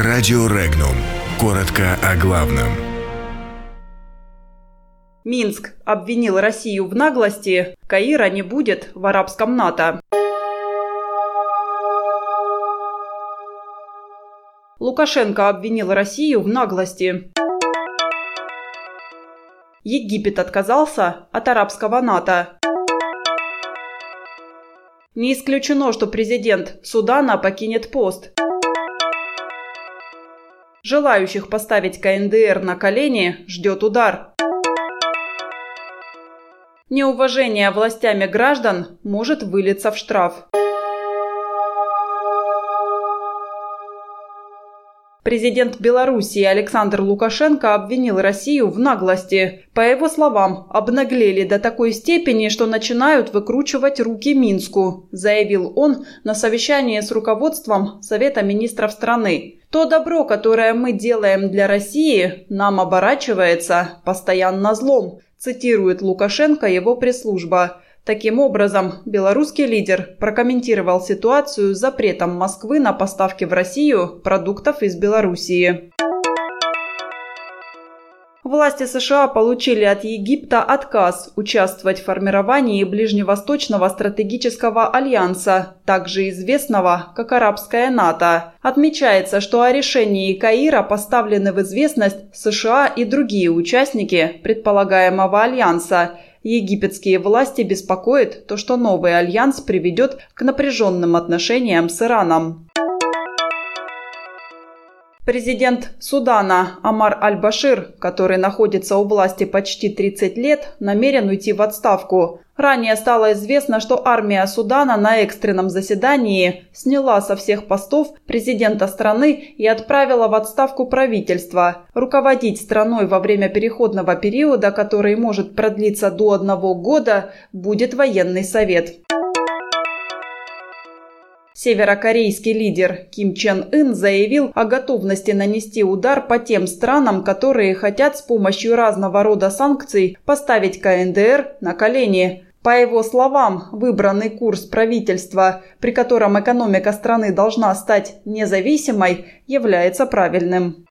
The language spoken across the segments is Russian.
Радио Регнум. Коротко о главном. Минск обвинил Россию в наглости. Каира не будет в арабском НАТО. Лукашенко обвинил Россию в наглости. Египет отказался от арабского НАТО. Не исключено, что президент Судана покинет пост. Желающих поставить КНДР на колени ждет удар. Неуважение властями граждан может вылиться в штраф. Президент Белоруссии Александр Лукашенко обвинил Россию в наглости. По его словам, обнаглели до такой степени, что начинают выкручивать руки Минску, заявил он на совещании с руководством Совета министров страны. То добро, которое мы делаем для России, нам оборачивается постоянно злом, цитирует Лукашенко его пресс-служба. Таким образом, белорусский лидер прокомментировал ситуацию с запретом Москвы на поставки в Россию продуктов из Белоруссии. Власти США получили от Египта отказ участвовать в формировании Ближневосточного стратегического альянса, также известного как Арабская НАТО. Отмечается, что о решении Каира поставлены в известность США и другие участники предполагаемого альянса – Египетские власти беспокоит то, что новый альянс приведет к напряженным отношениям с Ираном. Президент Судана Амар Аль-Башир, который находится у власти почти 30 лет, намерен уйти в отставку. Ранее стало известно, что армия Судана на экстренном заседании сняла со всех постов президента страны и отправила в отставку правительство. Руководить страной во время переходного периода, который может продлиться до одного года, будет военный совет. Северокорейский лидер Ким Чен Ын заявил о готовности нанести удар по тем странам, которые хотят с помощью разного рода санкций поставить КНДР на колени. По его словам, выбранный курс правительства, при котором экономика страны должна стать независимой, является правильным.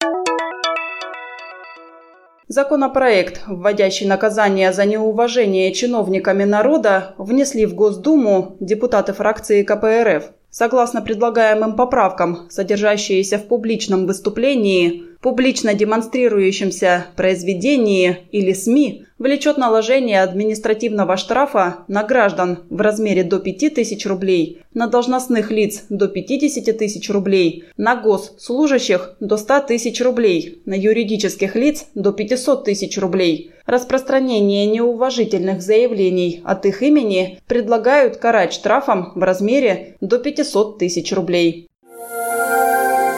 Законопроект, вводящий наказание за неуважение чиновниками народа, внесли в Госдуму депутаты фракции КПРФ. Согласно предлагаемым поправкам, содержащиеся в публичном выступлении, публично демонстрирующемся произведении или СМИ, влечет наложение административного штрафа на граждан в размере до 5000 рублей, на должностных лиц до 50 тысяч рублей, на госслужащих до 100 тысяч рублей, на юридических лиц до 500 тысяч рублей. Распространение неуважительных заявлений от их имени предлагают карать штрафом в размере до 500 тысяч рублей.